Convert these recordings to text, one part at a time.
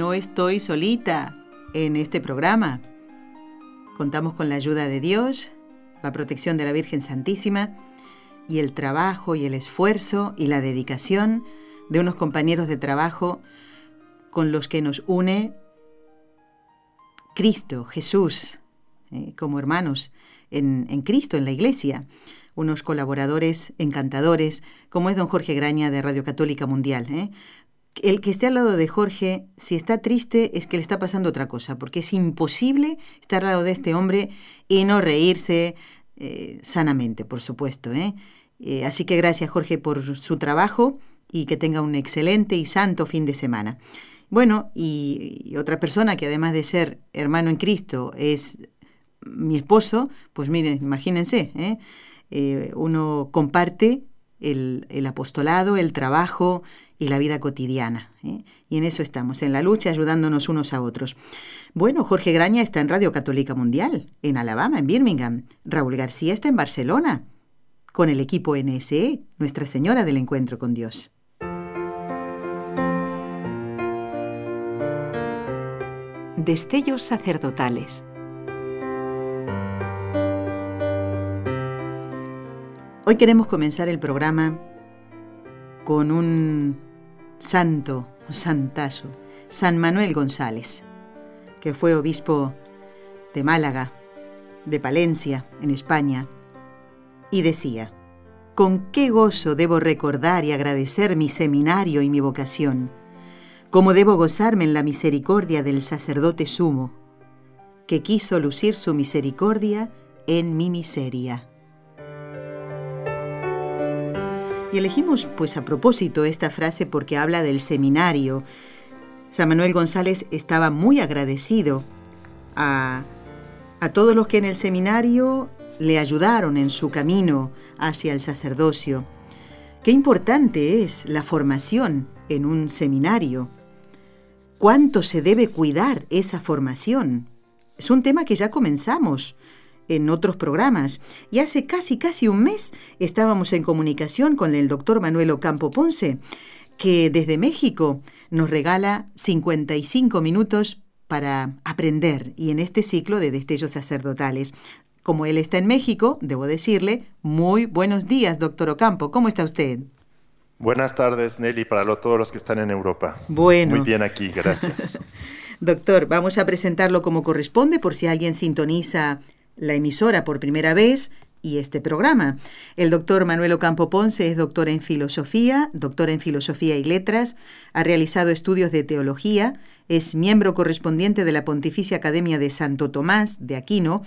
No estoy solita en este programa. Contamos con la ayuda de Dios, la protección de la Virgen Santísima y el trabajo y el esfuerzo y la dedicación de unos compañeros de trabajo con los que nos une Cristo, Jesús, eh, como hermanos en, en Cristo, en la Iglesia unos colaboradores encantadores, como es don Jorge Graña de Radio Católica Mundial. ¿eh? El que esté al lado de Jorge, si está triste, es que le está pasando otra cosa, porque es imposible estar al lado de este hombre y no reírse eh, sanamente, por supuesto. ¿eh? así que gracias, Jorge, por su trabajo y que tenga un excelente y santo fin de semana. Bueno, y, otra persona que además de ser hermano en Cristo es mi esposo, pues miren, imagínense, ¿eh? Eh, uno comparte el, apostolado, el trabajo y la vida cotidiana. ¿eh? Y en eso estamos, en la lucha, ayudándonos unos a otros. Bueno, Jorge Graña está en Radio Católica Mundial, en Alabama, en Birmingham. Raúl García está en Barcelona, con el equipo NSE, Nuestra Señora del Encuentro con Dios. Destellos sacerdotales Hoy queremos comenzar el programa con un santo, santazo, San Manuel González, que fue obispo de Málaga, de Palencia, en España, y decía, con qué gozo debo recordar y agradecer mi seminario y mi vocación, cómo debo gozarme en la misericordia del sacerdote sumo, que quiso lucir su misericordia en mi miseria. Y elegimos pues a propósito esta frase porque habla del seminario. San Manuel González estaba muy agradecido a, a todos los que en el seminario le ayudaron en su camino hacia el sacerdocio. Qué importante es la formación en un seminario. ¿Cuánto se debe cuidar esa formación? Es un tema que ya comenzamos en otros programas y hace casi casi un mes estábamos en comunicación con el doctor Manuel Ocampo Ponce, que desde México nos regala 55 minutos para aprender y en este ciclo de destellos sacerdotales. Como él está en México, debo decirle, muy buenos días, doctor Ocampo. ¿Cómo está usted? Buenas tardes, Nelly, para todos los que están en Europa. Bueno. Muy bien aquí, gracias. Doctor, vamos a presentarlo como corresponde por si alguien sintoniza la emisora por primera vez y este programa. El doctor Manuel Ocampo Ponce es doctor en filosofía, doctor en filosofía y letras, ha realizado estudios de teología, es miembro correspondiente de la Pontificia Academia de Santo Tomás de Aquino,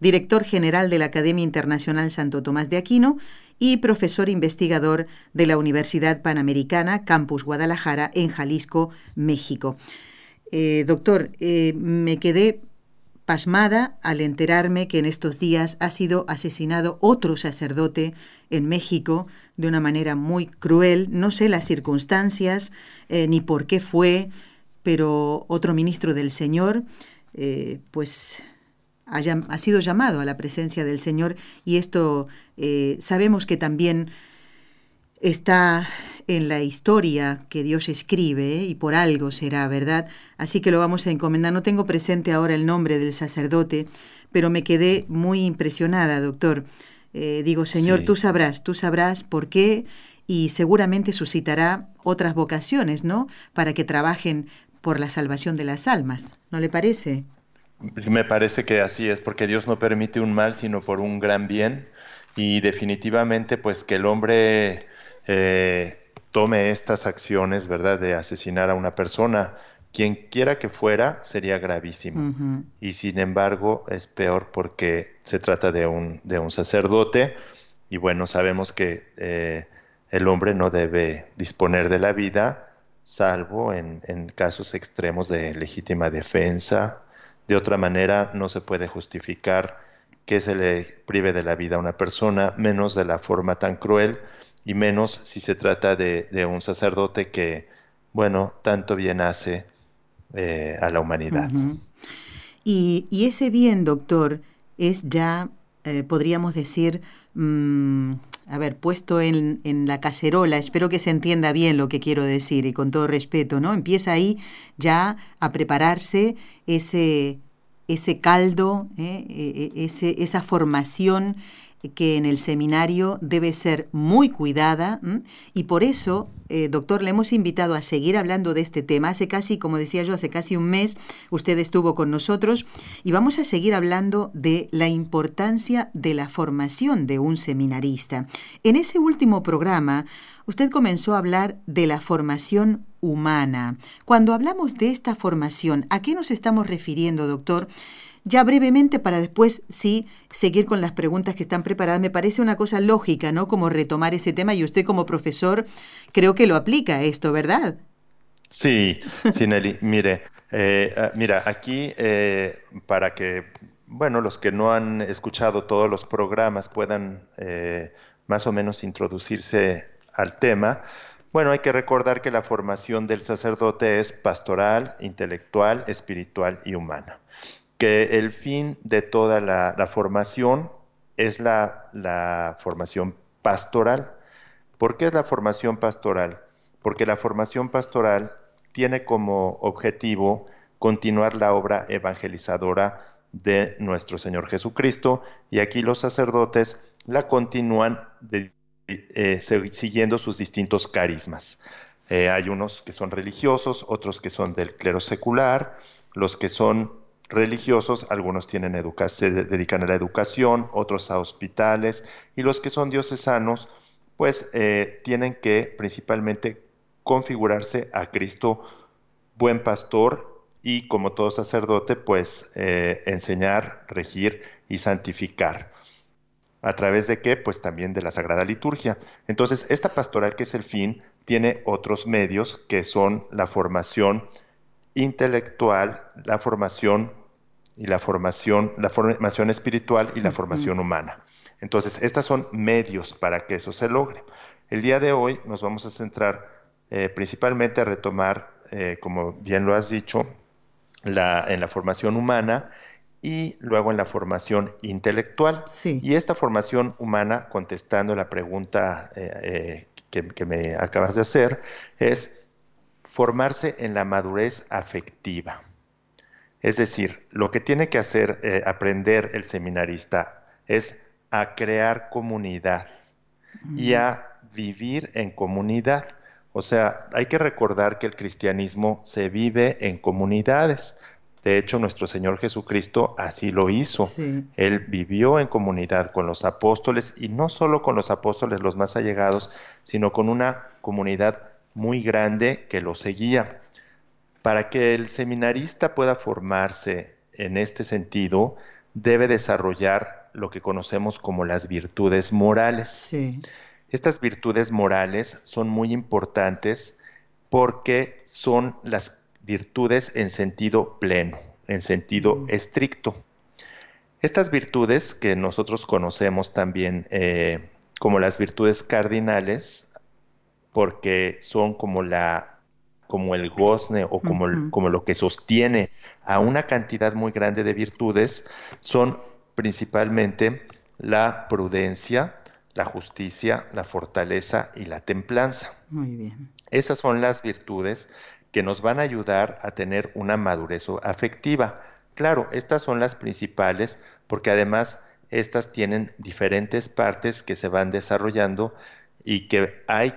director general de la Academia Internacional Santo Tomás de Aquino y profesor investigador de la Universidad Panamericana, Campus Guadalajara, en Jalisco, México. Eh, doctor, eh, me quedé pasmada al enterarme que en estos días ha sido asesinado otro sacerdote en México de una manera muy cruel. No sé las circunstancias eh, ni por qué fue, pero otro ministro del Señor, eh, pues ha, ha, sido llamado a la presencia del Señor y esto eh, sabemos que también está en la historia que Dios escribe y por algo será, ¿verdad? Así que lo vamos a encomendar. No tengo presente ahora el nombre del sacerdote, pero me quedé muy impresionada, doctor. Eh, digo, Señor, tú sabrás, tú sabrás por qué y seguramente suscitará otras vocaciones, ¿no? Para que trabajen por la salvación de las almas. ¿No le parece? Me parece que así es, porque Dios no permite un mal, sino por un gran bien. Y definitivamente, pues que el hombre eh, tome estas acciones, ¿verdad?, de asesinar a una persona, quien quiera que fuera, sería gravísimo. Y sin embargo, es peor porque se trata de un, de un sacerdote y bueno, sabemos que eh, el hombre no debe disponer de la vida salvo en, en casos extremos de legítima defensa. De otra manera, no se puede justificar que se le prive de la vida a una persona, menos de la forma tan cruel y menos si se trata de, un sacerdote que, bueno, tanto bien hace eh, a la humanidad. y, ese bien, doctor, es ya, eh, podríamos decir, mm, a ver, puesto en, en, la cacerola, espero que se entienda bien lo que quiero decir y con todo respeto, ¿no? Empieza ahí ya a prepararse ese, ese caldo, ¿eh? e, e, ese, esa formación que en el seminario debe ser muy cuidada y por eso, eh, doctor, le hemos invitado a seguir hablando de este tema. Hace casi, como decía yo, hace casi un mes usted estuvo con nosotros y vamos a seguir hablando de la importancia de la formación de un seminarista. En ese último programa, usted comenzó a hablar de la formación humana. Cuando hablamos de esta formación, ¿a qué nos estamos refiriendo, doctor? Ya brevemente para después sí seguir con las preguntas que están preparadas, me parece una cosa lógica, ¿no? Como retomar ese tema y usted como profesor creo que lo aplica esto, ¿verdad? Sí, sí, Nelly. Mire, eh, ah, mira, aquí eh, para que, bueno, los que no han escuchado todos los programas puedan eh, más o menos introducirse al tema, bueno, hay que recordar que la formación del sacerdote es pastoral, intelectual, espiritual y humana que el fin de toda la, formación es la, formación pastoral. ¿Por qué es la formación pastoral? Porque la formación pastoral tiene como objetivo continuar la obra evangelizadora de nuestro Señor Jesucristo y aquí los sacerdotes la continúan eh, siguiendo sus distintos carismas. Eh, hay unos que son religiosos, otros que son del clero secular, los que son religiosos, algunos tienen se dedican a la educación, otros a hospitales, y los que son diocesanos, pues eh, tienen que principalmente configurarse a Cristo buen pastor y como todo sacerdote, pues eh, enseñar, regir y santificar. ¿A través de qué? Pues también de la Sagrada Liturgia. Entonces, esta pastoral que es el fin, tiene otros medios que son la formación intelectual, la formación y la formación, la formación espiritual y la formación humana. Entonces, estas son medios para que eso se logre. El día de hoy nos vamos a centrar eh, principalmente a retomar, eh, como bien lo has dicho, la, en la formación humana y luego en la formación intelectual. Y esta formación humana, contestando la pregunta eh, que me acabas de hacer, es formarse en la madurez afectiva. Es decir, lo que tiene que hacer, eh, aprender el seminarista es a crear comunidad y a vivir en comunidad. O sea, hay que recordar que el cristianismo se vive en comunidades. De hecho, nuestro Señor Jesucristo así lo hizo. Él vivió en comunidad con los apóstoles y no solo con los apóstoles los más allegados, sino con una comunidad muy grande que lo seguía. Para que el seminarista pueda formarse en este sentido, debe desarrollar lo que conocemos como las virtudes morales. Estas virtudes morales son muy importantes porque son las virtudes en sentido pleno, en sentido mm. estricto. Estas virtudes que nosotros conocemos también eh, como las virtudes cardinales porque son como la como el gozne o como, como lo que sostiene a una cantidad muy grande de virtudes son principalmente la prudencia, la justicia, la fortaleza y la templanza. Muy bien. Esas son las virtudes que nos van a ayudar a tener una madurez afectiva. Claro, estas son las principales porque además estas tienen diferentes partes que se van desarrollando y que hay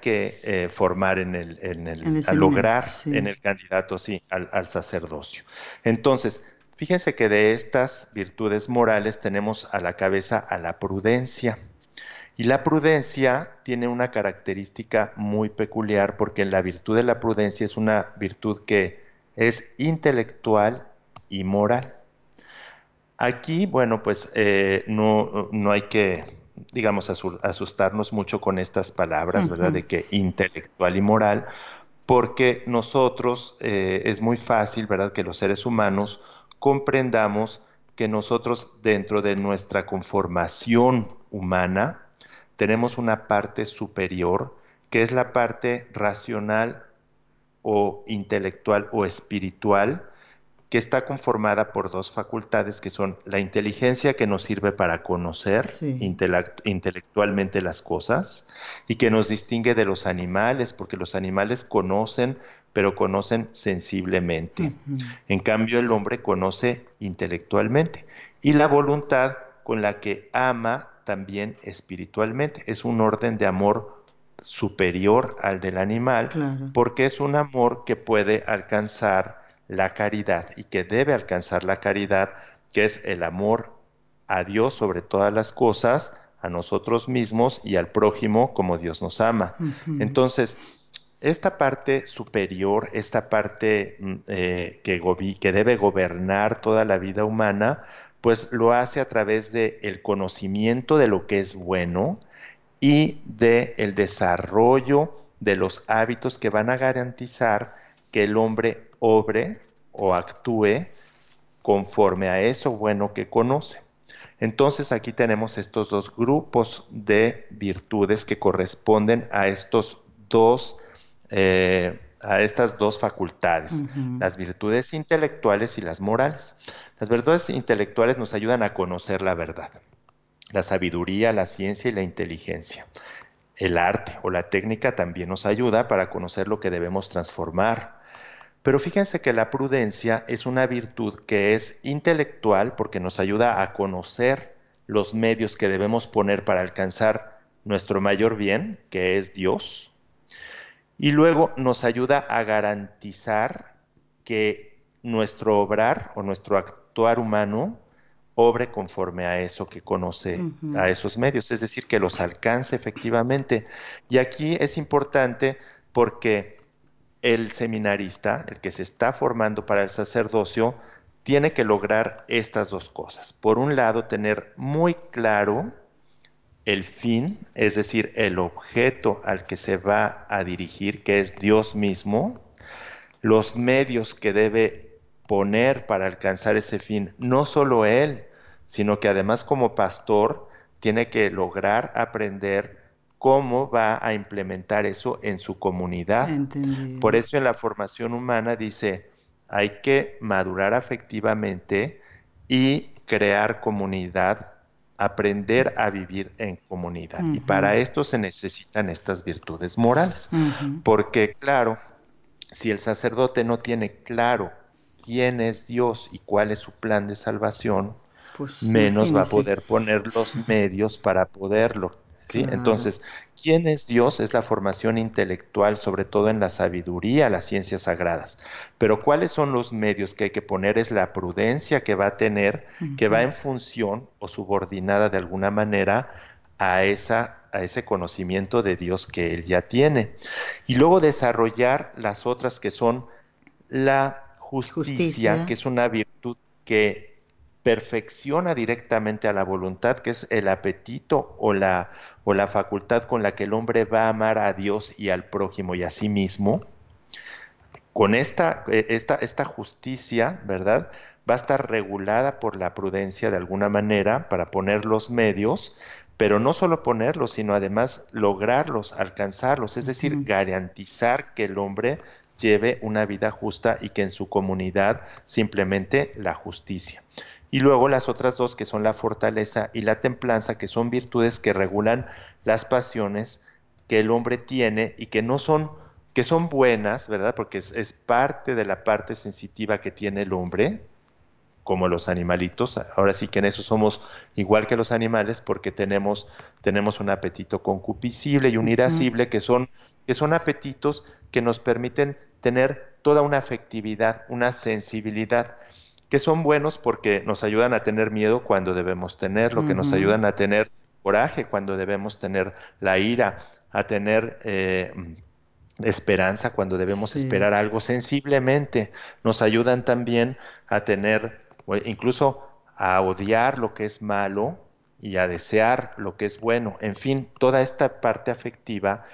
que eh, formar en el, en el, a lograr en el candidato, sí, al, al, sacerdocio. Entonces, fíjense que de estas virtudes morales tenemos a la cabeza a la prudencia. Y la prudencia tiene una característica muy peculiar porque la virtud de la prudencia es una virtud que es intelectual y moral. Aquí, bueno, pues eh, no, no hay que digamos, asustarnos mucho con estas palabras, ¿verdad? De que intelectual y moral, porque nosotros eh, es muy fácil, ¿verdad?, que los seres humanos comprendamos que nosotros dentro de nuestra conformación humana tenemos una parte superior que es la parte racional o intelectual o espiritual que está conformada por dos facultades que son la inteligencia que nos sirve para conocer intelectualmente las cosas y que nos distingue de los animales, porque los animales conocen, pero conocen sensiblemente. En cambio, el hombre conoce intelectualmente y la voluntad con la que ama también espiritualmente. Es un orden de amor superior al del animal, porque es un amor que puede alcanzar la caridad y que debe alcanzar la caridad, que es el amor a Dios sobre todas las cosas, a nosotros mismos y al prójimo como Dios nos ama. Entonces, esta parte superior, esta parte mm, eh, que, que, debe gobernar toda la vida humana, pues lo hace a través del el conocimiento de lo que es bueno y del el desarrollo de los hábitos que van a garantizar que el hombre obre o actúe conforme a eso bueno que conoce. Entonces aquí tenemos estos dos grupos de virtudes que corresponden a estos dos, eh, a estas dos facultades, las virtudes intelectuales y las morales. Las virtudes intelectuales nos ayudan a conocer la verdad, la sabiduría, la ciencia y la inteligencia. El arte o la técnica también nos ayuda para conocer lo que debemos transformar, pero fíjense que la prudencia es una virtud que es intelectual porque nos ayuda a conocer los medios que debemos poner para alcanzar nuestro mayor bien, que es Dios. Y luego nos ayuda a garantizar que nuestro obrar o nuestro actuar humano obre conforme a eso que conoce, a esos medios, es decir, que los alcance efectivamente. Y aquí es importante porque el seminarista, el que se está formando para el sacerdocio, tiene que lograr estas dos cosas. Por un lado, tener muy claro el fin, es decir, el objeto al que se va a dirigir, que es Dios mismo, los medios que debe poner para alcanzar ese fin, no solo él, sino que además como pastor tiene que lograr aprender cómo va a implementar eso en su comunidad. Por eso en la formación humana dice, hay que madurar afectivamente y crear comunidad, aprender a vivir en comunidad. Y para esto se necesitan estas virtudes morales. Porque claro, si el sacerdote no tiene claro quién es Dios y cuál es su plan de salvación, pues, menos va a poder poner los medios para poderlo entonces, ¿quién es Dios? Es la formación intelectual, sobre todo en la sabiduría, las ciencias sagradas. Pero ¿cuáles son los medios que hay que poner? Es la prudencia que va a tener, que va en función o subordinada de alguna manera a, esa, a ese conocimiento de Dios que él ya tiene. Y luego desarrollar las otras que son la justicia. que es una virtud que perfecciona directamente a la voluntad, que es el apetito o la, o la facultad con la que el hombre va a amar a Dios y al prójimo y a sí mismo, con esta, eh, esta, esta justicia, ¿verdad? Va a estar regulada por la prudencia de alguna manera para poner los medios, pero no solo ponerlos, sino además lograrlos, alcanzarlos, es decir, garantizar que el hombre lleve una vida justa y que en su comunidad simplemente la justicia. Y luego las otras dos que son la fortaleza y la templanza, que son virtudes que regulan las pasiones que el hombre tiene y que no son, que son buenas, ¿verdad? Porque es, parte de la parte sensitiva que tiene el hombre, como los animalitos. Ahora sí que en eso somos igual que los animales porque tenemos, tenemos un apetito concupiscible y un irascible que son, que son apetitos que nos permiten tener toda una afectividad, una sensibilidad que son buenos porque nos ayudan a tener miedo cuando debemos tenerlo, que nos ayudan a tener coraje cuando debemos tener la ira, a tener eh, esperanza cuando debemos esperar algo sensiblemente, nos ayudan también a tener, incluso a odiar lo que es malo y a desear lo que es bueno, en fin, toda esta parte afectiva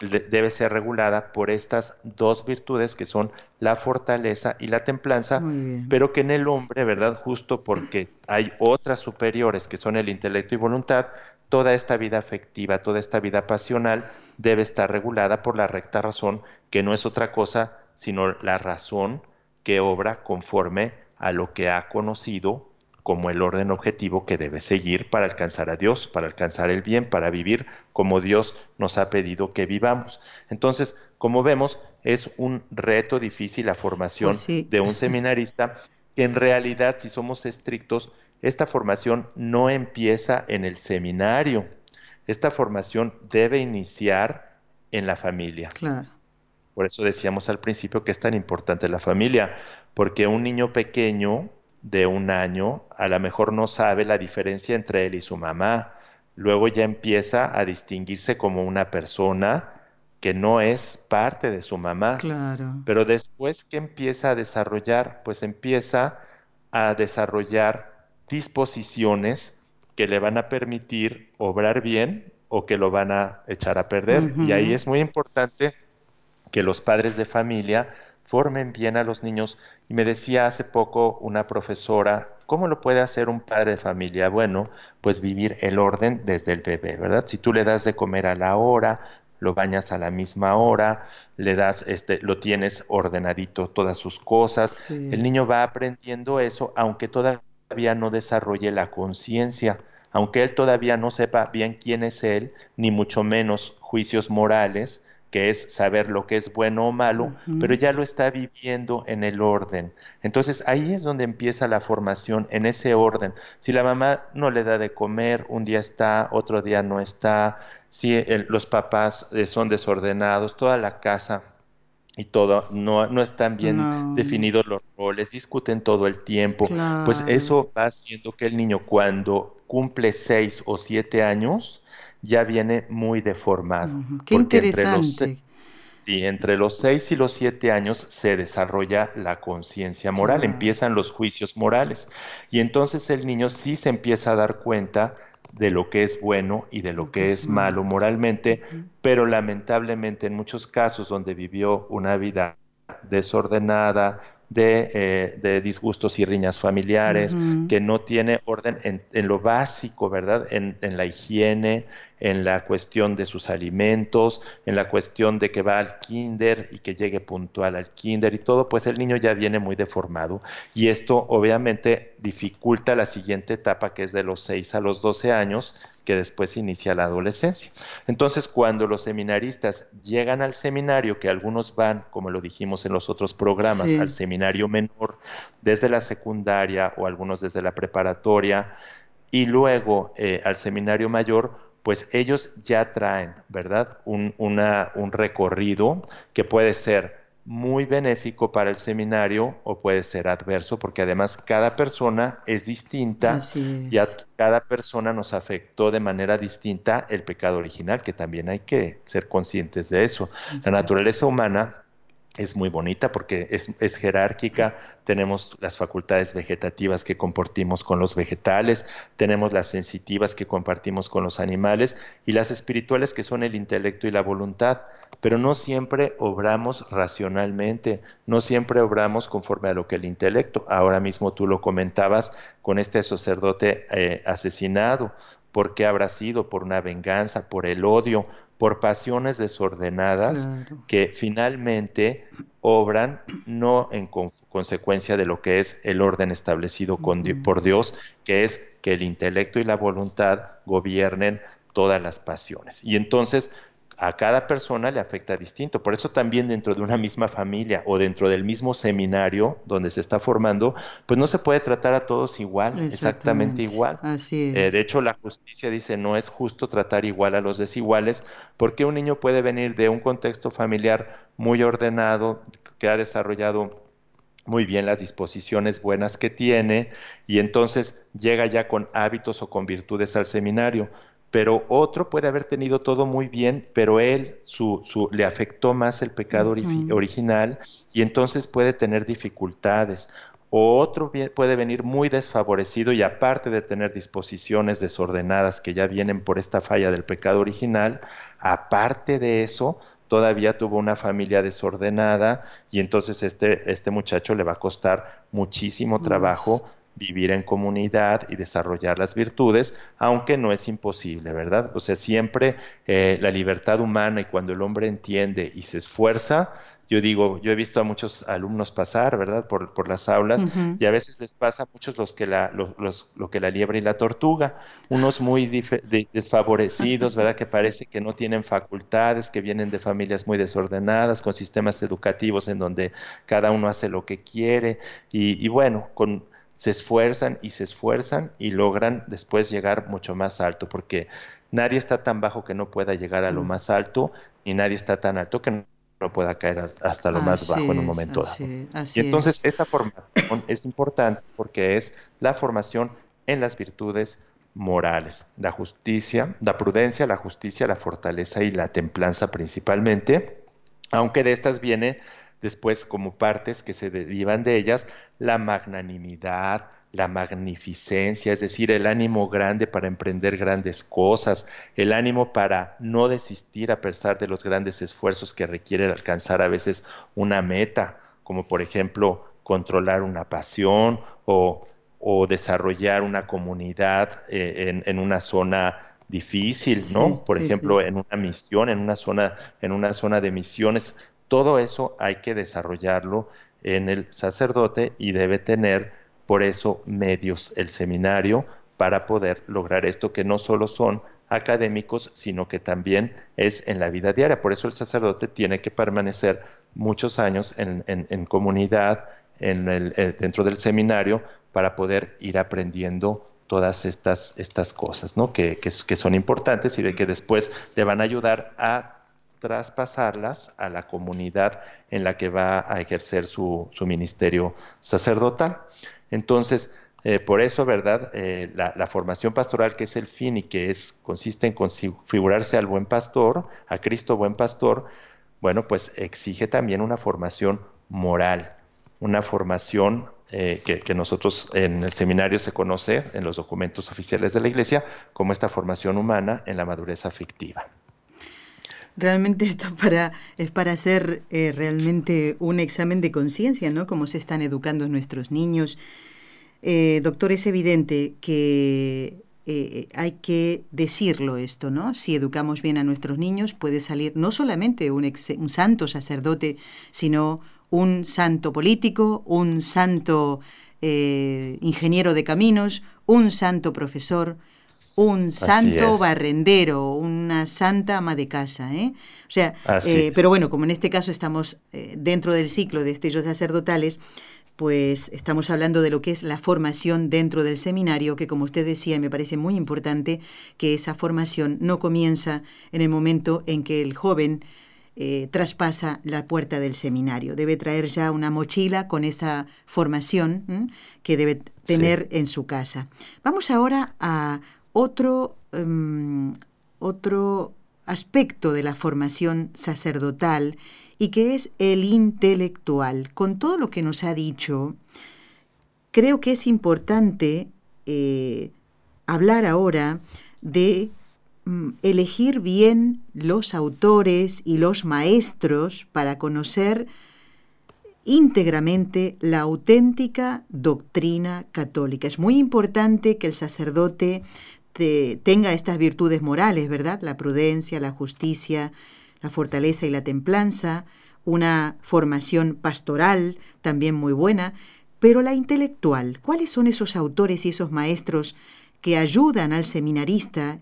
debe ser regulada por estas dos virtudes que son la fortaleza y la templanza, pero que en el hombre, ¿verdad? Justo porque hay otras superiores que son el intelecto y voluntad, toda esta vida afectiva, toda esta vida pasional debe estar regulada por la recta razón, que no es otra cosa sino la razón que obra conforme a lo que ha conocido como el orden objetivo que debe seguir para alcanzar a Dios, para alcanzar el bien, para vivir como Dios nos ha pedido que vivamos. Entonces, como vemos, es un reto difícil la formación pues de un seminarista, que en realidad, si somos estrictos, esta formación no empieza en el seminario. Esta formación debe iniciar en la familia. Claro. Por eso decíamos al principio que es tan importante la familia, porque un niño pequeño de un año a lo mejor no sabe la diferencia entre él y su mamá. Luego ya empieza a distinguirse como una persona que no es parte de su mamá. Claro. Pero después que empieza a desarrollar, pues empieza a desarrollar disposiciones que le van a permitir obrar bien o que lo van a echar a perder. Y ahí es muy importante que los padres de familia formen bien a los niños. Y me decía hace poco una profesora, ¿cómo lo puede hacer un padre de familia? Bueno, pues vivir el orden desde el bebé, ¿verdad? Si tú le das de comer a la hora, lo bañas a la misma hora, le das, este, lo tienes ordenadito todas sus cosas, el niño va aprendiendo eso, aunque todavía no desarrolle la conciencia, aunque él todavía no sepa bien quién es él, ni mucho menos juicios morales, que es saber lo que es bueno o malo, pero ya lo está viviendo en el orden. Entonces ahí es donde empieza la formación, en ese orden. Si la mamá no le da de comer, un día está, otro día no está, si los papás eh, son desordenados, toda la casa y todo, no, no están bien definidos los roles, discuten todo el tiempo, pues eso va haciendo que el niño cuando cumple seis o siete años, ya viene muy deformado. Qué interesante. Entre sí, entre los 6 y los 7 años se desarrolla la conciencia moral, empiezan los juicios morales. Y entonces el niño sí se empieza a dar cuenta de lo que es bueno y de lo que es malo moralmente, pero lamentablemente en muchos casos donde vivió una vida desordenada, eh, de, disgustos y riñas familiares, que no tiene orden en, lo básico, ¿verdad? En, en, la higiene, en la cuestión de sus alimentos, en la cuestión de que va al kinder y que llegue puntual al kinder y todo, pues el niño ya viene muy deformado. Y esto obviamente dificulta la siguiente etapa, que es de los 6 a los 12 años, que después inicia la adolescencia. Entonces, cuando los seminaristas llegan al seminario, que algunos van, como lo dijimos en los otros programas, al seminario menor desde la secundaria o algunos desde la preparatoria, y luego eh, al seminario mayor, pues ellos ya traen, ¿verdad? Un, una, un recorrido que puede ser muy benéfico para el seminario o puede ser adverso, porque además cada persona es distinta y a cada persona nos afectó de manera distinta el pecado original, que también hay que ser conscientes de eso. La naturaleza humana es muy bonita porque es, jerárquica, tenemos las facultades vegetativas que compartimos con los vegetales, tenemos las sensitivas que compartimos con los animales y las espirituales que son el intelecto y la voluntad, pero no siempre obramos racionalmente, no siempre obramos conforme a lo que el intelecto, ahora mismo tú lo comentabas con este sacerdote eh, asesinado, ¿por qué habrá sido? ¿Por una venganza? ¿Por el odio? por pasiones desordenadas que finalmente obran no en consecuencia de lo que es el orden establecido por Dios, que es que el intelecto y la voluntad gobiernen todas las pasiones. Y entonces a cada persona le afecta distinto. Por eso también dentro de una misma familia o dentro del mismo seminario donde se está formando, pues no se puede tratar a todos igual, exactamente igual. Así eh, de hecho, la justicia dice no es justo tratar igual a los desiguales, porque un niño puede venir de un contexto familiar muy ordenado, que ha desarrollado muy bien las disposiciones buenas que tiene y entonces llega ya con hábitos o con virtudes al seminario pero otro puede haber tenido todo muy bien, pero él su, su, le afectó más el pecado original y entonces puede tener dificultades. O otro puede venir muy desfavorecido y aparte de tener disposiciones desordenadas que ya vienen por esta falla del pecado original, aparte de eso, todavía tuvo una familia desordenada y entonces este, este muchacho le va a costar muchísimo trabajo vivir en comunidad y desarrollar las virtudes, aunque no es imposible, ¿verdad? O sea, siempre eh, la libertad humana y cuando el hombre entiende y se esfuerza, yo digo, yo he visto a muchos alumnos pasar, ¿verdad? Por, por las aulas y a veces les pasa a muchos los que la, los, lo que la liebre y la tortuga, unos muy desfavorecidos, ¿verdad? Que parece que no tienen facultades, que vienen de familias muy desordenadas, con sistemas educativos en donde cada uno hace lo que quiere y, y bueno, con se esfuerzan y se esfuerzan y logran después llegar mucho más alto, porque nadie está tan bajo que no pueda llegar a lo mm. más alto, y nadie está tan alto que no pueda caer hasta lo más bajo en un momento dado. y entonces esta formación es importante porque es la formación en las virtudes morales, la justicia, la prudencia, la justicia, la fortaleza y la templanza principalmente, aunque de estas viene después como partes que se derivan de ellas, la magnanimidad, la magnificencia, es decir, el ánimo grande para emprender grandes cosas, el ánimo para no desistir a pesar de los grandes esfuerzos que requiere alcanzar a veces una meta, como por ejemplo controlar una pasión o, desarrollar una comunidad eh, en, una zona difícil, ¿no? por ejemplo, en una misión, en una zona, en una zona de misiones, todo eso hay que desarrollarlo en el sacerdote y debe tener por eso medios el seminario para poder lograr esto que no solo son académicos, sino que también es en la vida diaria. Por eso el sacerdote tiene que permanecer muchos años en, comunidad, en el, eh, dentro del seminario, para poder ir aprendiendo todas estas, cosas, que, que son importantes y de que después le van a ayudar a traspasarlas a la comunidad en la que va a ejercer su, ministerio sacerdotal. Entonces, eh, por eso, ¿verdad? Eh, la, formación pastoral, que es el fin y que es, consiste en configurarse al buen pastor, a Cristo buen pastor, bueno, pues exige también una formación moral, una formación eh, que, que, nosotros en el seminario se conoce en los documentos oficiales de la Iglesia como esta formación humana en la madurez afectiva. Realmente esto para, es para hacer eh, realmente un examen de conciencia, ¿no? Cómo se están educando nuestros niños. Eh, doctor, es evidente que eh, hay que decirlo esto, ¿no? Si educamos bien a nuestros niños, puede salir no solamente un, un santo sacerdote, sino un santo político, un santo ingeniero de caminos, un santo profesor, un santo barrendero, una santa ama de casa. ¿eh? O sea, eh, pero bueno, como en este caso estamos eh, dentro del ciclo de estellos sacerdotales, pues estamos hablando de lo que es la formación dentro del seminario, que como usted decía, me parece muy importante que esa formación no comienza en el momento en que el joven eh, traspasa la puerta del seminario. Debe traer ya una mochila con esa formación que debe tener en su casa. Vamos ahora a otro, em, otro aspecto de la formación sacerdotal y que es el intelectual. Con todo lo que nos ha dicho, creo que es importante eh, hablar ahora de mm, elegir bien los autores y los maestros para conocer íntegramente la auténtica doctrina católica. Es muy importante que el sacerdote tenga estas virtudes morales, ¿verdad? La prudencia, la justicia, la fortaleza y la templanza, una formación pastoral también muy buena, pero la intelectual, ¿cuáles son esos autores y esos maestros que ayudan al seminarista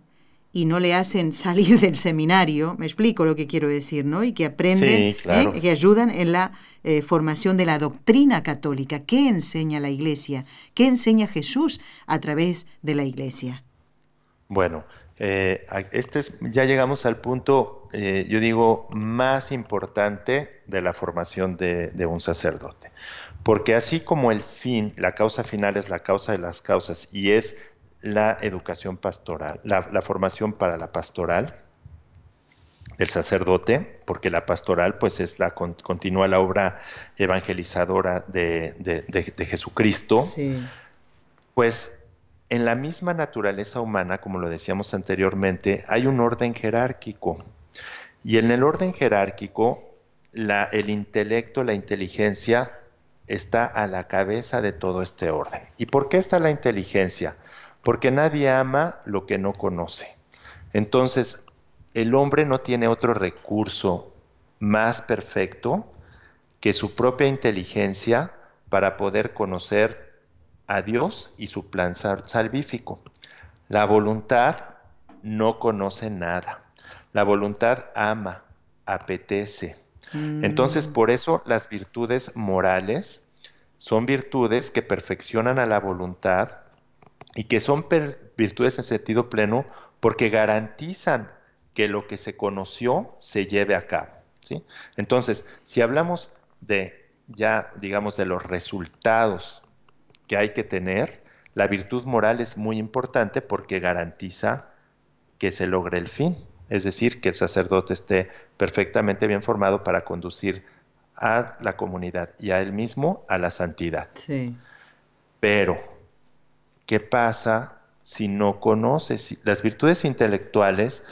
y no le hacen salir del seminario, me explico lo que quiero decir, ¿no? Y que aprenden, ¿eh? que ayudan en la eh, formación de la doctrina católica. ¿Qué enseña la Iglesia? ¿Qué enseña Jesús a través de la Iglesia? Bueno, eh, este es, ya llegamos al punto, eh, yo digo, más importante de la formación de, un sacerdote. Porque así como el fin, la causa final es la causa de las causas y es la educación pastoral, la, formación para la pastoral del sacerdote, porque la pastoral pues es la continúa la obra evangelizadora de, de Jesucristo, sí. pues en la misma naturaleza humana, como lo decíamos anteriormente, hay un orden jerárquico. Y en el orden jerárquico, el intelecto, la inteligencia está a la cabeza de todo este orden. ¿Y por qué está la inteligencia? Porque nadie ama lo que no conoce. Entonces, el hombre no tiene otro recurso más perfecto que su propia inteligencia para poder conocer a Dios y su plan salvífico. La voluntad no conoce nada. La voluntad ama, apetece. Mm. Entonces, por eso las virtudes morales son virtudes que perfeccionan a la voluntad y que son virtudes en sentido pleno porque garantizan que lo que se conoció se lleve a cabo. Entonces, si hablamos de ya, digamos, de los resultados que hay que tener, la virtud moral es muy importante porque garantiza que se logre el fin, es decir, que el sacerdote esté perfectamente bien formado para conducir a la comunidad y a él mismo a la santidad. Sí. Pero, ¿qué pasa si no conoces? Las virtudes intelectuales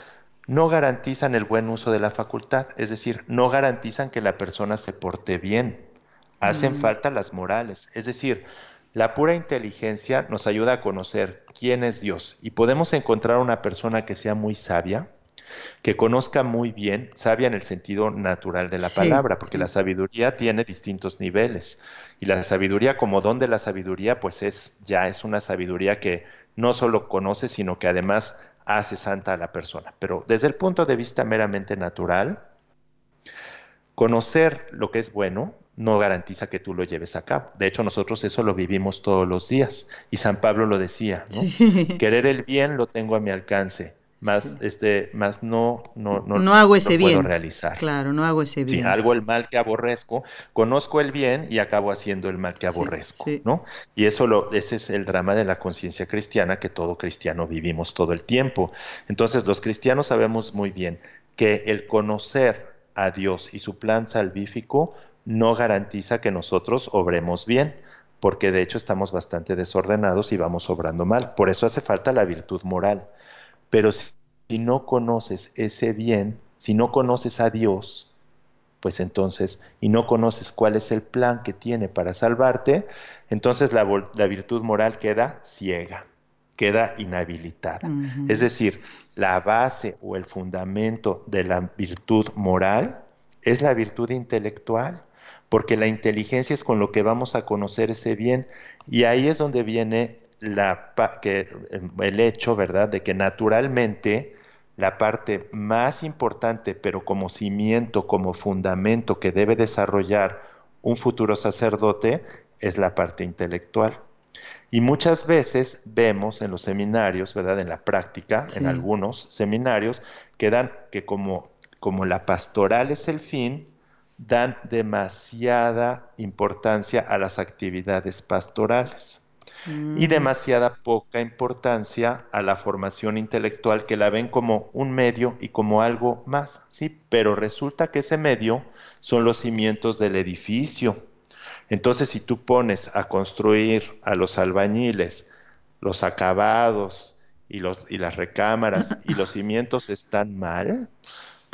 no garantizan el buen uso de la facultad, es decir, no garantizan que la persona se porte bien. Hacen mm. falta las morales, es decir, la pura inteligencia nos ayuda a conocer quién es Dios. Y podemos encontrar una persona que sea muy sabia, que conozca muy bien, sabia en el sentido natural de la palabra, porque la sabiduría tiene distintos niveles. Y la sabiduría como don de la sabiduría pues es ya es una sabiduría que no solo conoce, sino que además hace santa a la persona. Pero desde el punto de vista meramente natural, conocer lo que es bueno no garantiza que tú lo lleves a cabo. De hecho, nosotros eso lo vivimos todos los días. Y San Pablo lo decía, ¿no? Querer el bien lo tengo a mi alcance, más este más no no no, no hago ese puedo bien. realizar. Claro no hago ese bien. si hago el mal que aborrezco conozco el bien y acabo haciendo el mal que aborrezco no y eso lo ese es el drama de la conciencia cristiana que todo cristiano vivimos todo el tiempo. Entonces los cristianos sabemos muy bien que el conocer a Dios y su plan salvífico no garantiza que nosotros obremos bien porque de hecho estamos bastante desordenados y vamos obrando mal. Por eso hace falta la virtud moral. Pero si, no conoces ese bien, si no conoces a Dios, pues entonces, y no conoces cuál es el plan que tiene para salvarte, entonces la, virtud moral queda ciega, queda inhabilitada. Es decir, la base o el fundamento de la virtud moral es la virtud intelectual, porque la inteligencia es con lo que vamos a conocer ese bien, y ahí es donde viene la, que, em, el hecho, ¿verdad?, de que naturalmente la parte más importante, pero como cimiento, como fundamento que debe desarrollar un futuro sacerdote, es la parte intelectual. Y muchas veces vemos en los seminarios, ¿verdad? En la práctica, en algunos seminarios, que dan que como, como la pastoral es el fin, dan demasiada importancia a las actividades pastorales y mm. demasiada poca importancia a la formación intelectual que la ven como un medio y como algo más, sí, pero resulta que ese medio son los cimientos del edificio. Entonces, si tú pones a construir a los albañiles los acabados y, los, y las recámaras y los cimientos están mal,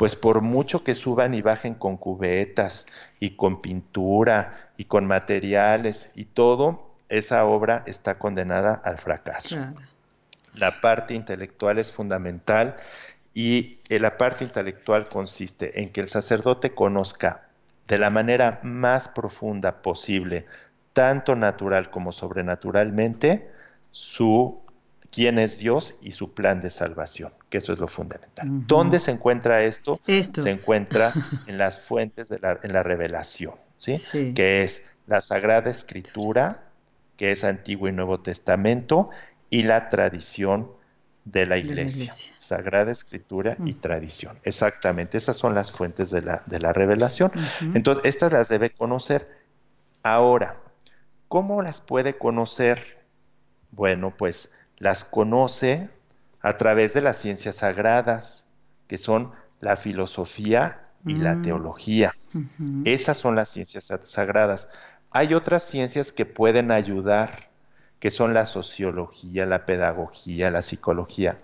pues por mucho que suban y bajen con cubetas y con pintura y con materiales y todo, esa obra está condenada al fracaso. La parte intelectual es fundamental y eh, la parte intelectual consiste en que el sacerdote conozca de la manera más profunda posible, tanto natural como sobrenaturalmente, su quién es Dios y su plan de salvación, que eso es lo fundamental. ¿Dónde se encuentra esto? Se encuentra en las fuentes de la, en la revelación, ¿sí? Que es la Sagrada Escritura, que es Antiguo y Nuevo Testamento, y la tradición de la Iglesia, Sagrada Escritura y mm. tradición. Exactamente, esas son las fuentes de la, de la revelación. Entonces, estas las debe conocer. Ahora, ¿cómo las puede conocer? Bueno, pues las conoce a través de las ciencias sagradas, que son la filosofía y la mm. teología. Esas son las ciencias sagradas. Hay otras ciencias que pueden ayudar, que son la sociología, la pedagogía, la psicología.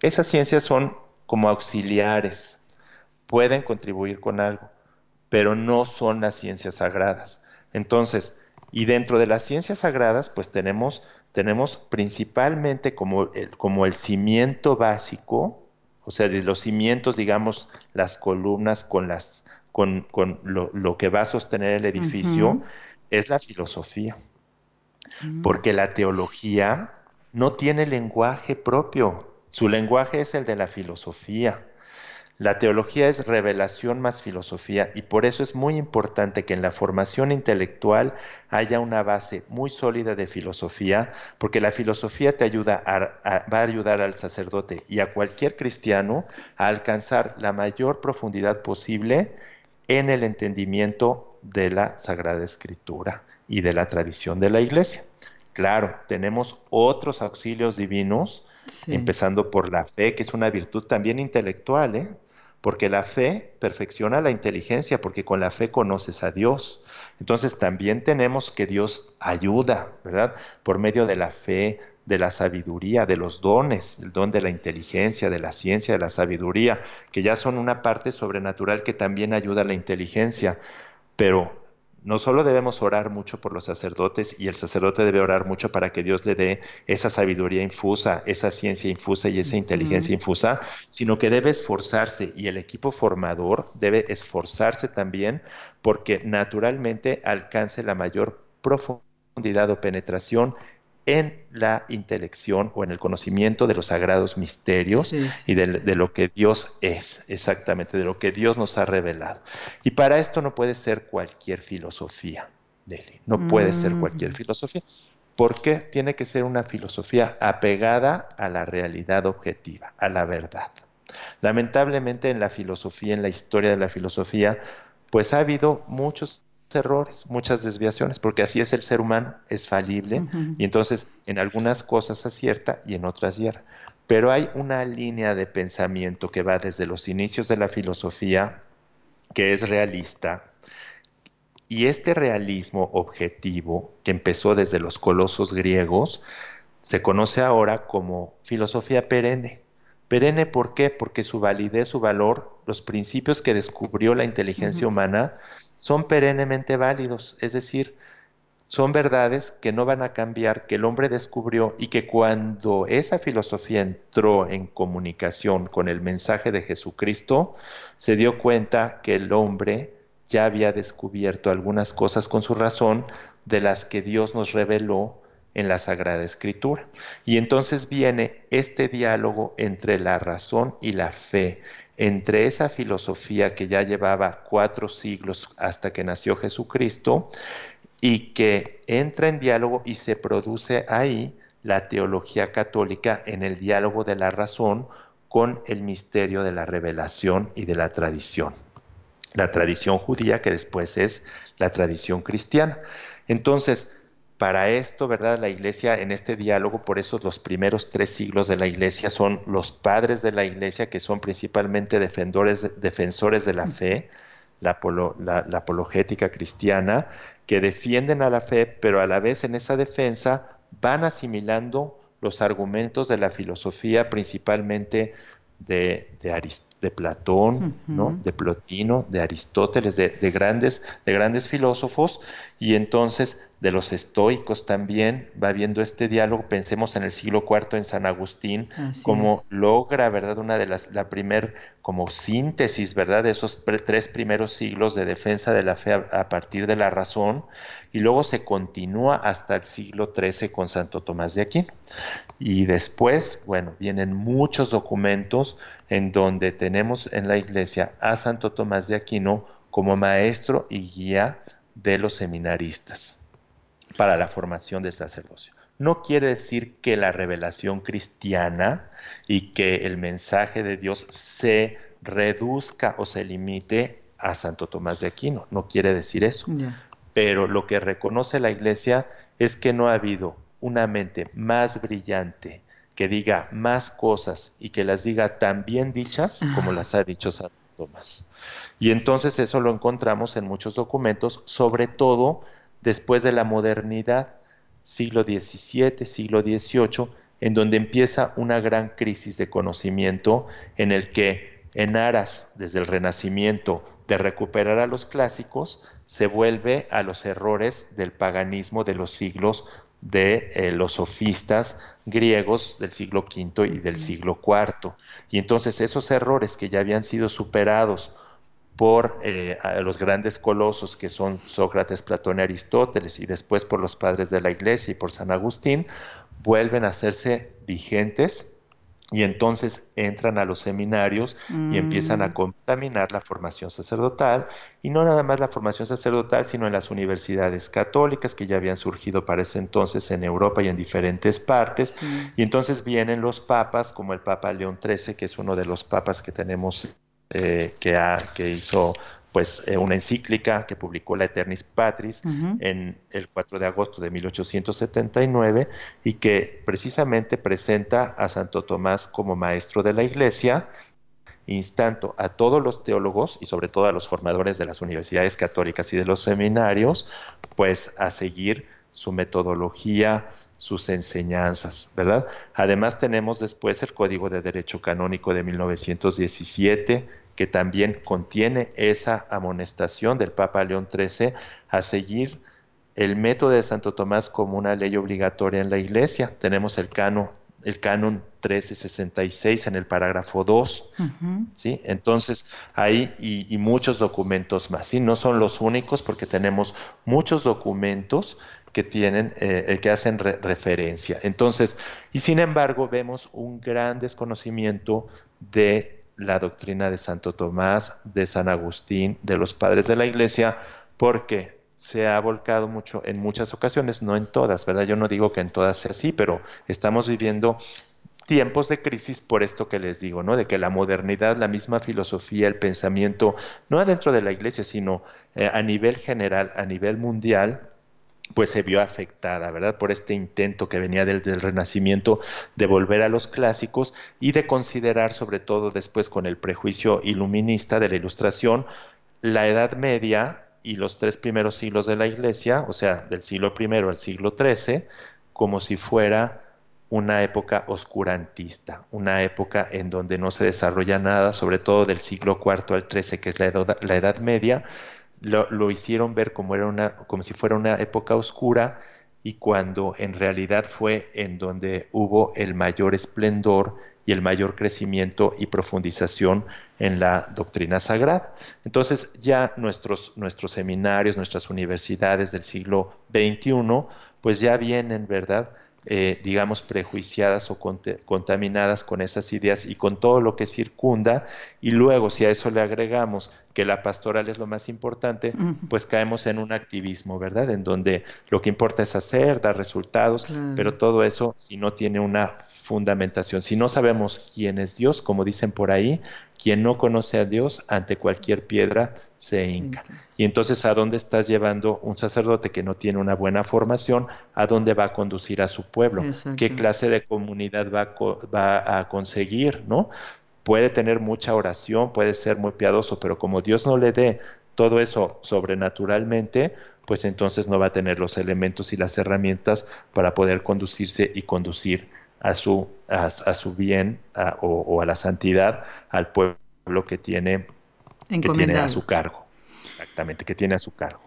Esas ciencias son como auxiliares, pueden contribuir con algo, pero no son las ciencias sagradas. Entonces, y dentro de las ciencias sagradas, pues tenemos, tenemos principalmente como el, como el cimiento básico, o sea, de los cimientos, digamos, las columnas con, las, con, con lo, que va a sostener el edificio, es la filosofía. Mm. Porque la teología no tiene lenguaje propio, su lenguaje es el de la filosofía. La teología es revelación más filosofía y por eso es muy importante que en la formación intelectual haya una base muy sólida de filosofía, porque la filosofía te ayuda va a ayudar al sacerdote y a cualquier cristiano a alcanzar la mayor profundidad posible en el entendimiento de la Sagrada Escritura y de la tradición de la Iglesia. Claro, tenemos otros auxilios divinos, empezando por la fe, que es una virtud también intelectual, ¿eh? Porque la fe perfecciona la inteligencia, porque con la fe conoces a Dios. Entonces también tenemos que Dios ayuda, ¿verdad? Por medio de la fe, de la sabiduría, de los dones, el don de la inteligencia, de la ciencia, de la sabiduría, que ya son una parte sobrenatural que también ayuda a la inteligencia. Pero no solo debemos orar mucho por los sacerdotes y el sacerdote debe orar mucho para que Dios le dé esa sabiduría infusa, esa ciencia infusa y esa inteligencia infusa, sino que debe esforzarse y el equipo formador debe esforzarse también porque naturalmente alcance la mayor profundidad o penetración en la intelección o en el conocimiento de los sagrados misterios y de, lo que Dios es, exactamente, de lo que Dios nos ha revelado. Y para esto no puede ser cualquier filosofía, Deli, no puede ser mm. cualquier filosofía, porque tiene que ser una filosofía apegada a la realidad objetiva, a la verdad. Lamentablemente en la filosofía, en la historia de la filosofía, pues ha habido muchos errores, muchas desviaciones, porque así es el ser humano, es falible y entonces en algunas cosas acierta y en otras hierra. Pero hay una línea de pensamiento que va desde los inicios de la filosofía, que es realista, y este realismo objetivo, que empezó desde los colosos griegos, se conoce ahora como filosofía perenne. Perenne, ¿por qué? Porque su validez, su valor, los principios que descubrió la inteligencia humana son perennemente válidos, es decir, son verdades que no van a cambiar, que el hombre descubrió y que cuando esa filosofía entró en comunicación con el mensaje de Jesucristo, se dio cuenta que el hombre ya había descubierto algunas cosas con su razón de las que Dios nos reveló en la Sagrada Escritura. Y entonces viene este diálogo entre la razón y la fe, entre esa filosofía que ya llevaba cuatro siglos hasta que nació Jesucristo y que entra en diálogo y se produce ahí la teología católica en el diálogo de la razón con el misterio de la revelación y de la tradición. La tradición judía que después es la tradición cristiana. Entonces, para esto, ¿verdad? La iglesia en este diálogo, por eso los primeros tres siglos de la iglesia son los padres de la iglesia, que son principalmente defensores, defensores de la fe, la, la, apologética cristiana, que defienden a la fe, pero a la vez en esa defensa van asimilando los argumentos de la filosofía, principalmente de, de, Platón, ¿no? de Plotino, de Aristóteles, de, grandes, de grandes filósofos, y entonces de los estoicos también va viendo este diálogo. Pensemos en el siglo IV en San Agustín, como logra, ¿verdad? Una de las, la primer como síntesis, ¿verdad? De esos tres primeros siglos de defensa de la fe a, partir de la razón, y luego se continúa hasta el siglo XIII con Santo Tomás de Aquino. Y después, bueno, vienen muchos documentos en donde tenemos en la iglesia a Santo Tomás de Aquino como maestro y guía de los seminaristas para la formación de sacerdocio. No quiere decir que la revelación cristiana y que el mensaje de Dios se reduzca o se limite a Santo Tomás de Aquino, no quiere decir eso. Pero lo que reconoce la Iglesia es que no ha habido una mente más brillante que diga más cosas y que las diga tan bien dichas como las ha dicho Santo Tomás. Y entonces eso lo encontramos en muchos documentos, sobre todo después de la modernidad, siglo XVII, siglo XVIII, en donde empieza una gran crisis de conocimiento en el que en aras desde el Renacimiento de recuperar a los clásicos, se vuelve a los errores del paganismo de los siglos de eh, los sofistas griegos del siglo V y del siglo IV. Y entonces esos errores que ya habían sido superados por eh, los grandes colosos que son Sócrates, Platón y Aristóteles, y después por los padres de la Iglesia y por San Agustín, vuelven a hacerse vigentes y entonces entran a los seminarios y empiezan a mm. contaminar la formación sacerdotal, y no nada más la formación sacerdotal, sino en las universidades católicas que ya habían surgido para ese entonces en Europa y en diferentes partes, y entonces vienen los papas, como el Papa León XIII, que es uno de los papas que tenemos, eh, que, ha, que hizo pues eh, una encíclica que publicó la Eternis Patris en el 4 de agosto de 1879 y que precisamente presenta a Santo Tomás como maestro de la Iglesia, instando a todos los teólogos y sobre todo a los formadores de las universidades católicas y de los seminarios, pues a seguir su metodología, sus enseñanzas, ¿verdad? Además tenemos después el Código de Derecho Canónico de 1917, que también contiene esa amonestación del Papa León XIII a seguir el método de Santo Tomás como una ley obligatoria en la Iglesia. Tenemos el canon, el canon 1366 en el parágrafo 2, ¿sí? Entonces, ahí y, muchos documentos más, ¿sí? No son los únicos porque tenemos muchos documentos que tienen, eh, que hacen referencia. Entonces, y sin embargo, vemos un gran desconocimiento de la doctrina de Santo Tomás, de San Agustín, de los padres de la iglesia, porque se ha volcado mucho en muchas ocasiones, no en todas, ¿verdad? Yo no digo que en todas sea así, pero estamos viviendo tiempos de crisis por esto que les digo, ¿no? De que la modernidad, la misma filosofía, el pensamiento, no adentro de la iglesia, sino eh, a nivel general, a nivel mundial, pues se vio afectada, ¿verdad? Por este intento que venía del, Renacimiento de volver a los clásicos y de considerar, sobre todo después con el prejuicio iluminista de la Ilustración, la Edad Media y los tres primeros siglos de la Iglesia, o sea, del siglo I al siglo XIII, como si fuera una época oscurantista, una época en donde no se desarrolla nada, sobre todo del siglo IV al XIII, que es la edad Media, lo, hicieron ver como, era una, como si fuera una época oscura y cuando en realidad fue en donde hubo el mayor esplendor y el mayor crecimiento y profundización en la doctrina sagrada. Entonces ya nuestros, nuestros seminarios, nuestras universidades del siglo XXI, pues ya vienen, ¿verdad? Eh, digamos, prejuiciadas o contaminadas con esas ideas y con todo lo que circunda, y luego si a eso le agregamos que la pastoral es lo más importante, pues caemos en un activismo, ¿verdad? En donde lo que importa es hacer, dar resultados, pero todo eso si no tiene una fundamentación, si no sabemos quién es Dios, como dicen por ahí, quien no conoce a Dios ante cualquier piedra se hinca. Y entonces, ¿a dónde estás llevando un sacerdote que no tiene una buena formación? ¿A dónde va a conducir a su pueblo? ¿Qué clase de comunidad va va a conseguir? ¿no? Puede tener mucha oración, puede ser muy piadoso, pero como Dios no le dé todo eso sobrenaturalmente, pues entonces no va a tener los elementos y las herramientas para poder conducirse y conducir a su, a, su bien o, a la santidad al pueblo que tiene, que tiene a su cargo. Exactamente, que tiene a su cargo.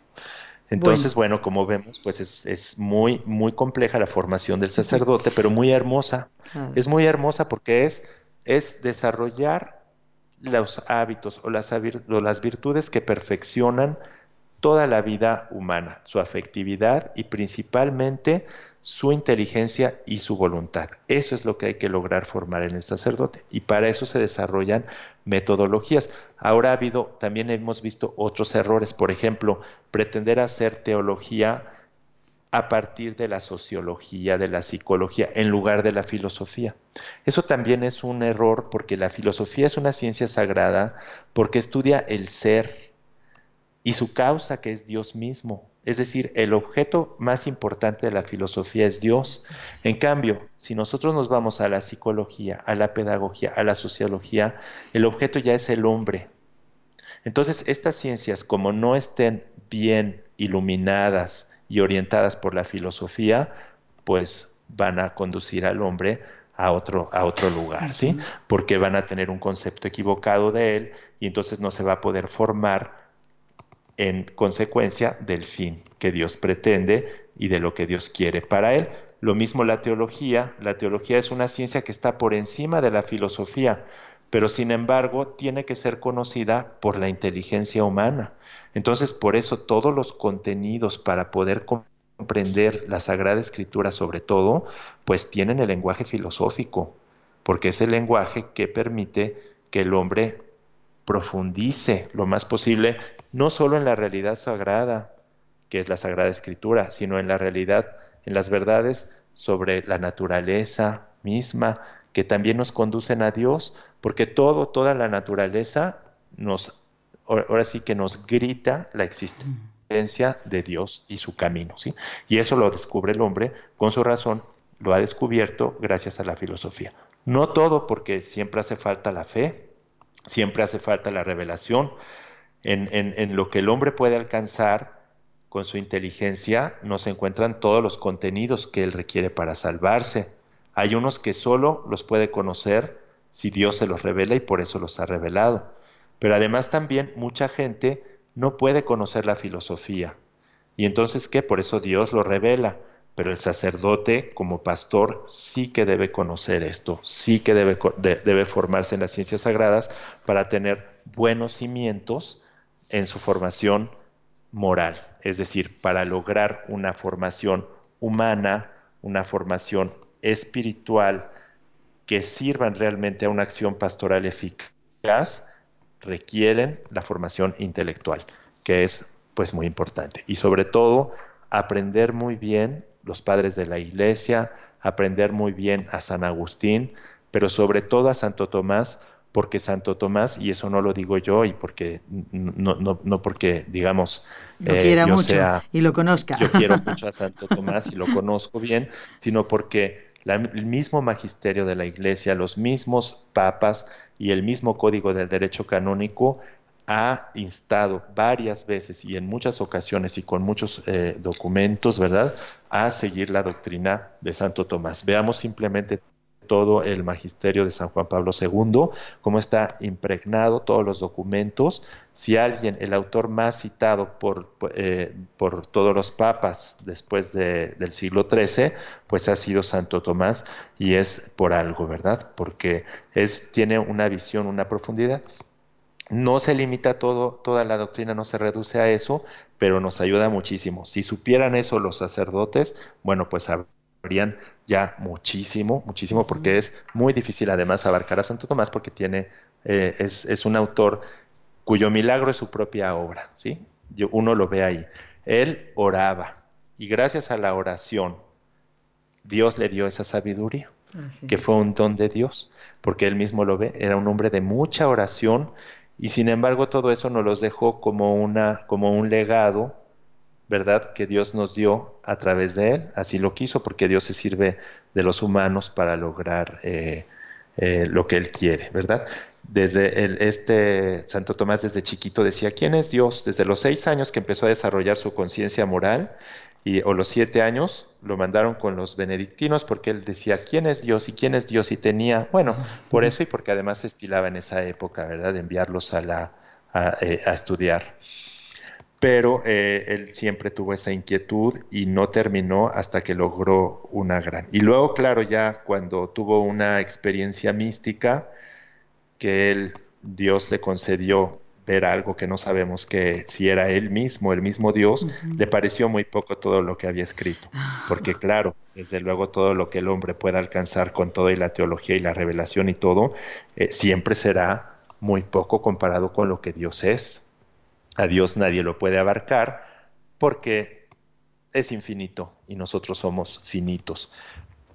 Entonces, bueno, como vemos, pues es, es, muy, muy compleja la formación del sacerdote, pero muy hermosa. Es muy hermosa porque es es desarrollar los hábitos o las, virtudes que perfeccionan toda la vida humana, su afectividad y principalmente su inteligencia y su voluntad. Eso es lo que hay que lograr formar en el sacerdote y para eso se desarrollan metodologías. Ahora ha habido, también hemos visto otros errores, por ejemplo, pretender hacer teología a partir de la sociología, de la psicología, en lugar de la filosofía. Eso también es un error porque la filosofía es una ciencia sagrada porque estudia el ser y su causa que es Dios mismo. Es decir, el objeto más importante de la filosofía es Dios. En cambio, si nosotros nos vamos a la psicología, a la pedagogía, a la sociología, el objeto ya es el hombre. Entonces, estas ciencias, como no estén bien iluminadas, y orientadas por la filosofía, pues van a conducir al hombre a otro, a otro lugar, ¿sí? Porque van a tener un concepto equivocado de él y entonces no se va a poder formar en consecuencia del fin que Dios pretende y de lo que Dios quiere para él. Lo mismo la teología, la teología es una ciencia que está por encima de la filosofía, pero sin embargo tiene que ser conocida por la inteligencia humana. Entonces, por eso todos los contenidos para poder comprender la Sagrada Escritura sobre todo, pues tienen el lenguaje filosófico, porque es el lenguaje que permite que el hombre profundice lo más posible, no solo en la realidad sagrada, que es la Sagrada Escritura, sino en la realidad, en las verdades sobre la naturaleza misma, que también nos conducen a Dios, porque todo, toda la naturaleza nos, ahora sí que nos grita la existencia de Dios y su camino, ¿sí? Y eso lo descubre el hombre con su razón, lo ha descubierto gracias a la filosofía. No todo, porque siempre hace falta la fe, siempre hace falta la revelación. En, en lo que el hombre puede alcanzar con su inteligencia, no se encuentran todos los contenidos que él requiere para salvarse. Hay unos que solo los puede conocer si Dios se los revela y por eso los ha revelado. Pero además también mucha gente no puede conocer la filosofía. Y entonces, ¿qué? Por eso Dios lo revela. Pero el sacerdote como pastor sí que debe conocer esto, sí que debe, debe formarse en las ciencias sagradas para tener buenos cimientos en su formación moral, es decir, para lograr una formación humana, una formación espiritual que sirvan realmente a una acción pastoral eficaz, requieren la formación intelectual, que es pues muy importante. Y sobre todo, aprender muy bien los padres de la iglesia, aprender muy bien a San Agustín, pero sobre todo a Santo Tomás, porque Santo Tomás, y eso no lo digo yo, y porque no, no, no porque, digamos, lo eh, quiera mucho y lo conozca. Yo quiero mucho a Santo Tomás y lo conozco bien, sino porque el mismo magisterio de la Iglesia, los mismos papas y el mismo código del derecho canónico ha instado varias veces y en muchas ocasiones y con muchos eh, documentos, ¿verdad?, a seguir la doctrina de Santo Tomás. Veamos simplemente todo el magisterio de San Juan Pablo II, cómo está impregnado todos los documentos. Si alguien, el autor más citado por, eh, por todos los papas después del siglo XIII, pues ha sido Santo Tomás y es por algo, ¿verdad? Porque es, tiene una visión, una profundidad. No se limita todo, toda la doctrina no se reduce a eso, pero nos ayuda muchísimo. Si supieran eso los sacerdotes, bueno, pues ya muchísimo, muchísimo, porque es muy difícil además abarcar a Santo Tomás porque tiene, eh, es, es, un autor cuyo milagro es su propia obra, ¿sí? uno lo ve ahí. Él oraba y gracias a la oración Dios le dio esa sabiduría, que fue un don de Dios, porque él mismo lo ve, era un hombre de mucha oración y sin embargo todo eso nos los dejó como, una, como un legado ¿verdad? Que Dios nos dio a través de Él. Así lo quiso porque Dios se sirve de los humanos para lograr eh, eh, lo que Él quiere, ¿verdad? Desde el, este Santo Tomás desde chiquito decía, ¿quién es Dios? Desde los seis años que empezó a desarrollar su conciencia moral, y, o los siete años, lo mandaron con los benedictinos porque él decía, ¿quién es Dios? ¿Y quién es Dios? Y tenía, bueno, por eso y porque además se estilaba en esa época, ¿verdad? De enviarlos a, la, a eh, estudiar pero eh, él siempre tuvo esa inquietud y no terminó hasta que logró una gran. Y luego, claro, ya cuando tuvo una experiencia mística, que él, Dios le concedió ver algo que no sabemos que si era él mismo, el mismo Dios, le pareció muy poco todo lo que había escrito. Porque claro, desde luego todo lo que el hombre pueda alcanzar con todo y la teología y la revelación y todo, eh, siempre será muy poco comparado con lo que Dios es. A Dios nadie lo puede abarcar porque es infinito y nosotros somos finitos.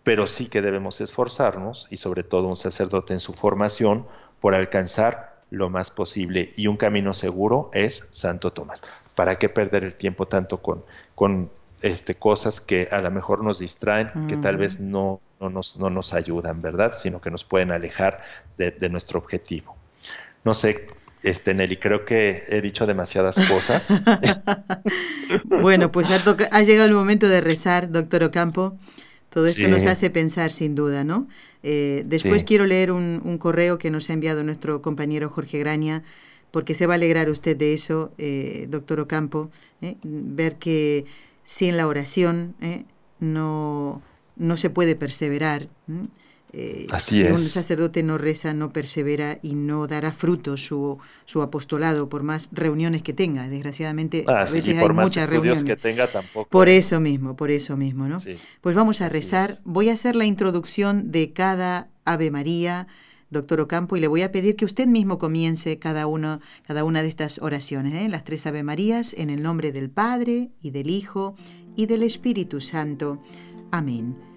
Pero sí que debemos esforzarnos, y sobre todo un sacerdote en su formación, por alcanzar lo más posible. Y un camino seguro es Santo Tomás. ¿Para qué perder el tiempo tanto con, con este, cosas que a lo mejor nos distraen, que tal vez no, no, nos, no nos ayudan, ¿verdad? Sino que nos pueden alejar de, de nuestro objetivo. No sé este, Nelly, creo que he dicho demasiadas cosas. bueno, pues ha, ha, llegado el momento de rezar, doctor Ocampo, Todo esto nos hace pensar sin duda, ¿no? Eh, después quiero leer un, correo que nos ha enviado nuestro compañero Jorge Graña, porque se va a alegrar usted de eso, eh, doctor Ocampo, ¿eh? ver que sin la oración no, no se puede perseverar. Eh, si un sacerdote no reza, no persevera y no dará fruto su, su apostolado por más reuniones que tenga. Desgraciadamente, ah, a veces hay muchas reuniones. que tenga tampoco. Por eso mismo, por eso mismo, ¿no? Pues vamos a rezar. Voy a hacer la introducción de cada Ave María, doctor Ocampo, y le voy a pedir que usted mismo comience cada, uno, cada una de estas oraciones, ¿eh? las tres Ave Marías, en el nombre del Padre y del Hijo y del Espíritu Santo. Amén.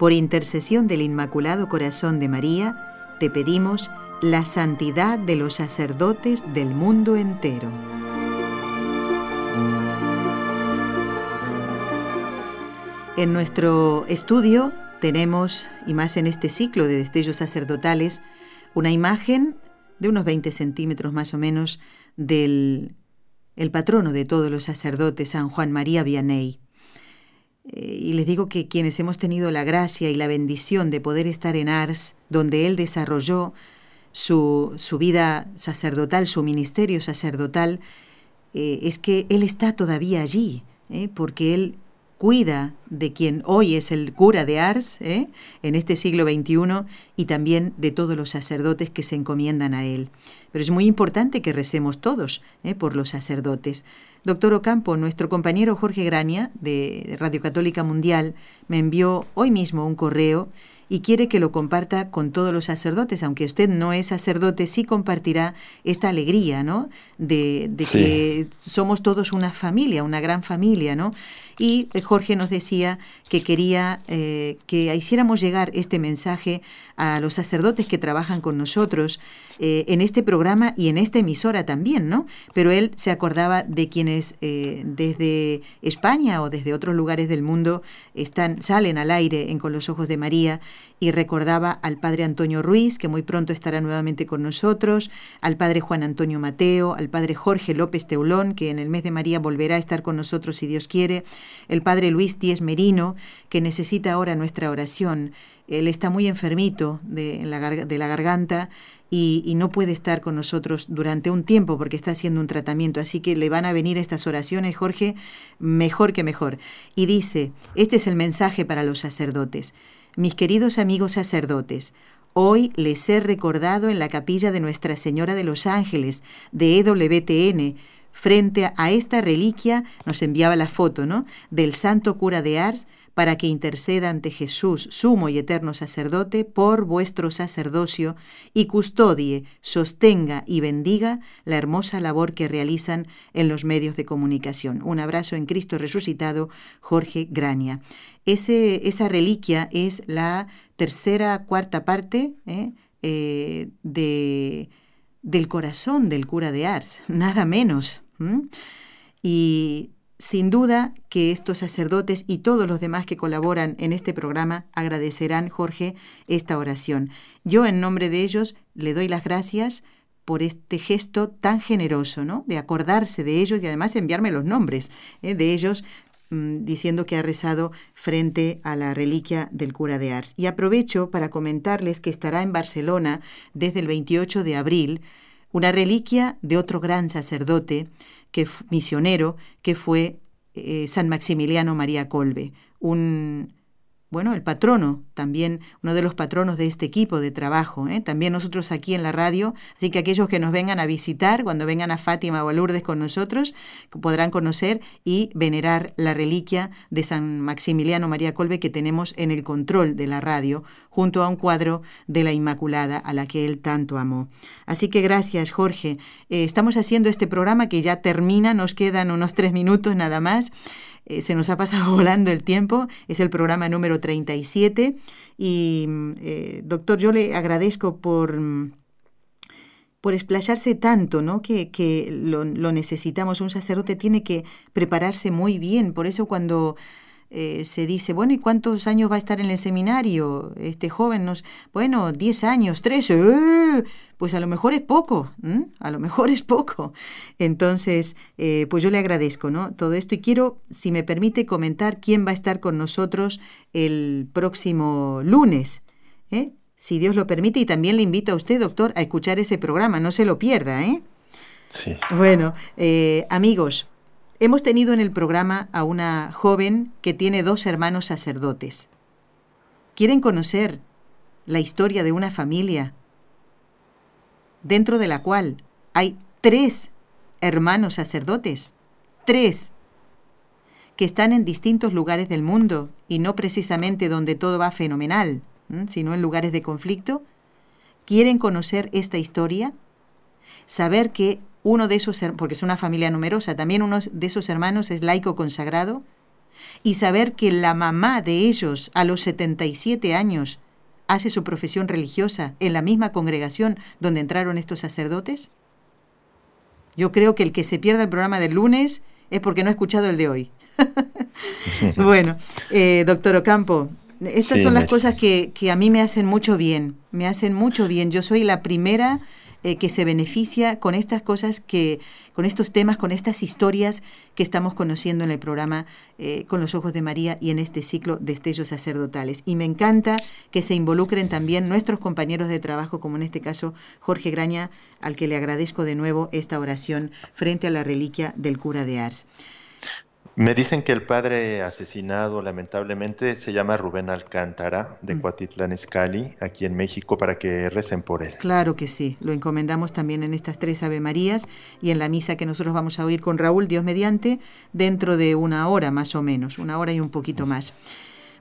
por intercesión del Inmaculado Corazón de María, te pedimos la santidad de los sacerdotes del mundo entero. En nuestro estudio tenemos, y más en este ciclo de destellos sacerdotales, una imagen de unos 20 centímetros más o menos del el patrono de todos los sacerdotes, San Juan María Vianney. Eh, y les digo que quienes hemos tenido la gracia y la bendición de poder estar en Ars, donde él desarrolló su, su vida sacerdotal, su ministerio sacerdotal, eh, es que él está todavía allí, ¿eh? porque él cuida de quien hoy es el cura de Ars en este siglo XXI y también de todos los sacerdotes que se encomiendan a él. Pero es muy importante que recemos todos por los sacerdotes. Doctor Ocampo, nuestro compañero Jorge Grania de Radio Católica Mundial me envió hoy mismo un correo y quiere que lo comparta con todos los sacerdotes, aunque usted no es sacerdote, sí compartirá esta alegría, ¿no? De, que somos todos una familia, una gran familia, ¿no? Y eh, Jorge nos decía que quería eh, que hiciéramos llegar este mensaje a los sacerdotes que trabajan con nosotros eh, en este programa y en esta emisora también, ¿no? Pero él se acordaba de quienes desde España o desde otros lugares del mundo están, salen al aire en Con los Ojos de María y recordaba al padre Antonio Ruiz, que muy pronto estará nuevamente con nosotros, al padre Juan Antonio Mateo, al padre Jorge López Teulón, que en el mes de María volverá a estar con nosotros si Dios quiere, el padre Luis Díez Merino, que necesita ahora nuestra oración. Él está muy enfermito de la, garganta y, no puede estar con nosotros durante un tiempo porque está haciendo un tratamiento. Así que le van a venir estas oraciones, Jorge, mejor que mejor. Y dice, este es el mensaje para los sacerdotes. Mis queridos amigos sacerdotes, hoy les he recordado en la capilla de Nuestra Señora de los Ángeles de EWTN, frente a esta reliquia, nos enviaba la foto, ¿no? Del santo cura de Ars, para que interceda ante Jesús, sumo y eterno sacerdote, por vuestro sacerdocio y custodie, sostenga y bendiga la hermosa labor que realizan en los medios de comunicación. Un abrazo en Cristo resucitado, Jorge Grania. Ese, esa reliquia es la tercera, cuarta parte ¿eh? Eh, de, del corazón del cura de Ars, nada menos. Y sin duda que estos sacerdotes y todos los demás que colaboran en este programa agradecerán, Jorge, esta oración. Yo en nombre de ellos le doy las gracias por este gesto tan generoso, ¿no? De acordarse de ellos y además enviarme los nombres ¿eh? de ellos mm, diciendo que ha rezado frente a la reliquia del cura de Ars. Y aprovecho para comentarles que estará en Barcelona desde el 28 de abril una reliquia de otro gran sacerdote, que misionero, que fue eh, San Maximiliano María Colbe, un bueno, el patrono, también uno de los patronos de este equipo de trabajo, ¿eh? también nosotros aquí en la radio, así que aquellos que nos vengan a visitar, cuando vengan a Fátima o a Lourdes con nosotros, podrán conocer y venerar la reliquia de San Maximiliano María Colbe que tenemos en el control de la radio, junto a un cuadro de la Inmaculada a la que él tanto amó. Así que gracias, Jorge. Eh, estamos haciendo este programa que ya termina, nos quedan unos tres minutos nada más. Eh, se nos ha pasado volando el tiempo, es el programa número 37 y, eh, doctor, yo le agradezco por por explayarse tanto, ¿no? Que, que lo, necesitamos. Un sacerdote tiene que prepararse muy bien. Por eso cuando eh, se dice, bueno, ¿y cuántos años va a estar en el seminario este joven? Nos, bueno, 10 años, 13, ¡eh! pues a lo mejor es poco, a lo mejor es poco. Entonces, eh, pues yo le agradezco ¿no? todo esto y quiero, si me permite, comentar quién va a estar con nosotros el próximo lunes. Si Dios lo permite, y también le invito a usted, doctor, a escuchar ese programa, no se lo pierda, ¿eh? Sí. Bueno, amigos, Hemos tenido en el programa a una joven que tiene dos hermanos sacerdotes. ¿Quieren conocer la historia de una familia dentro de la cual hay tres hermanos sacerdotes? Tres que están en distintos lugares del mundo y no precisamente donde todo va fenomenal, sino en lugares de conflicto. ¿Quieren conocer esta historia? Saber que uno de esos, porque es una familia numerosa, también uno de esos hermanos es laico consagrado, y saber que la mamá de ellos a los 77 años hace su profesión religiosa en la misma congregación donde entraron estos sacerdotes? Yo creo que el que se pierda el programa del lunes es porque no ha escuchado el de hoy. bueno, eh, doctor Ocampo, estas son las cosas que, que a mí me hacen mucho bien, me hacen mucho bien. Yo soy la primera eh, que se beneficia con estas cosas que, con estos temas, con estas historias que estamos conociendo en el programa eh, Con los Ojos de María y en este ciclo de estellos sacerdotales. Y me encanta que se involucren también nuestros compañeros de trabajo, como en este caso Jorge Graña, al que le agradezco de nuevo esta oración frente a la reliquia del cura de Ars. Me dicen que el padre asesinado lamentablemente se llama Rubén Alcántara de mm. Cuatitlán Escali, aquí en México, para que recen por él. Claro que sí, lo encomendamos también en estas tres Ave Marías y en la misa que nosotros vamos a oír con Raúl, Dios mediante, dentro de una hora más o menos, una hora y un poquito más.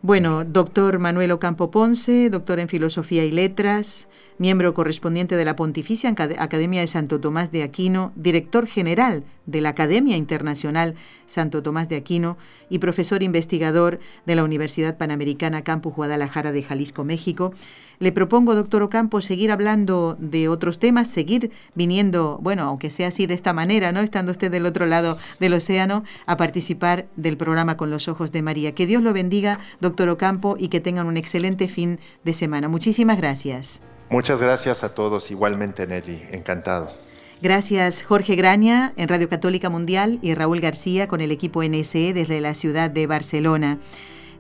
Bueno, doctor Manuel Ocampo Ponce, doctor en Filosofía y Letras, miembro correspondiente de la Pontificia Academia de Santo Tomás de Aquino, director general de la Academia Internacional Santo Tomás de Aquino y profesor investigador de la Universidad Panamericana Campus Guadalajara de Jalisco, México. Le propongo, doctor Ocampo, seguir hablando de otros temas, seguir viniendo, bueno, aunque sea así de esta manera, ¿no? Estando usted del otro lado del océano, a participar del programa Con los Ojos de María. Que Dios lo bendiga, doctor Ocampo, y que tengan un excelente fin de semana. Muchísimas gracias. Muchas gracias a todos, igualmente Nelly, encantado. Gracias Jorge Graña en Radio Católica Mundial y Raúl García con el equipo NSE desde la ciudad de Barcelona.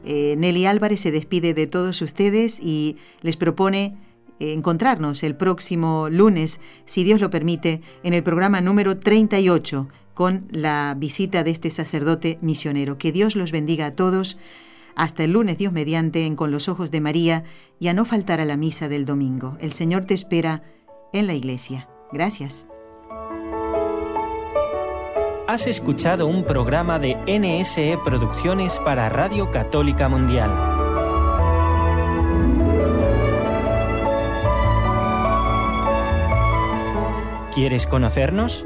Eh, Nelly Álvarez se despide de todos ustedes y les propone eh, encontrarnos el próximo lunes, si Dios lo permite, en el programa número 38 con la visita de este sacerdote misionero. Que Dios los bendiga a todos. Hasta el lunes, Dios mediante, en Con los Ojos de María, y a no faltar a la misa del domingo. El Señor te espera en la iglesia. Gracias. Has escuchado un programa de NSE Producciones para Radio Católica Mundial. ¿Quieres conocernos?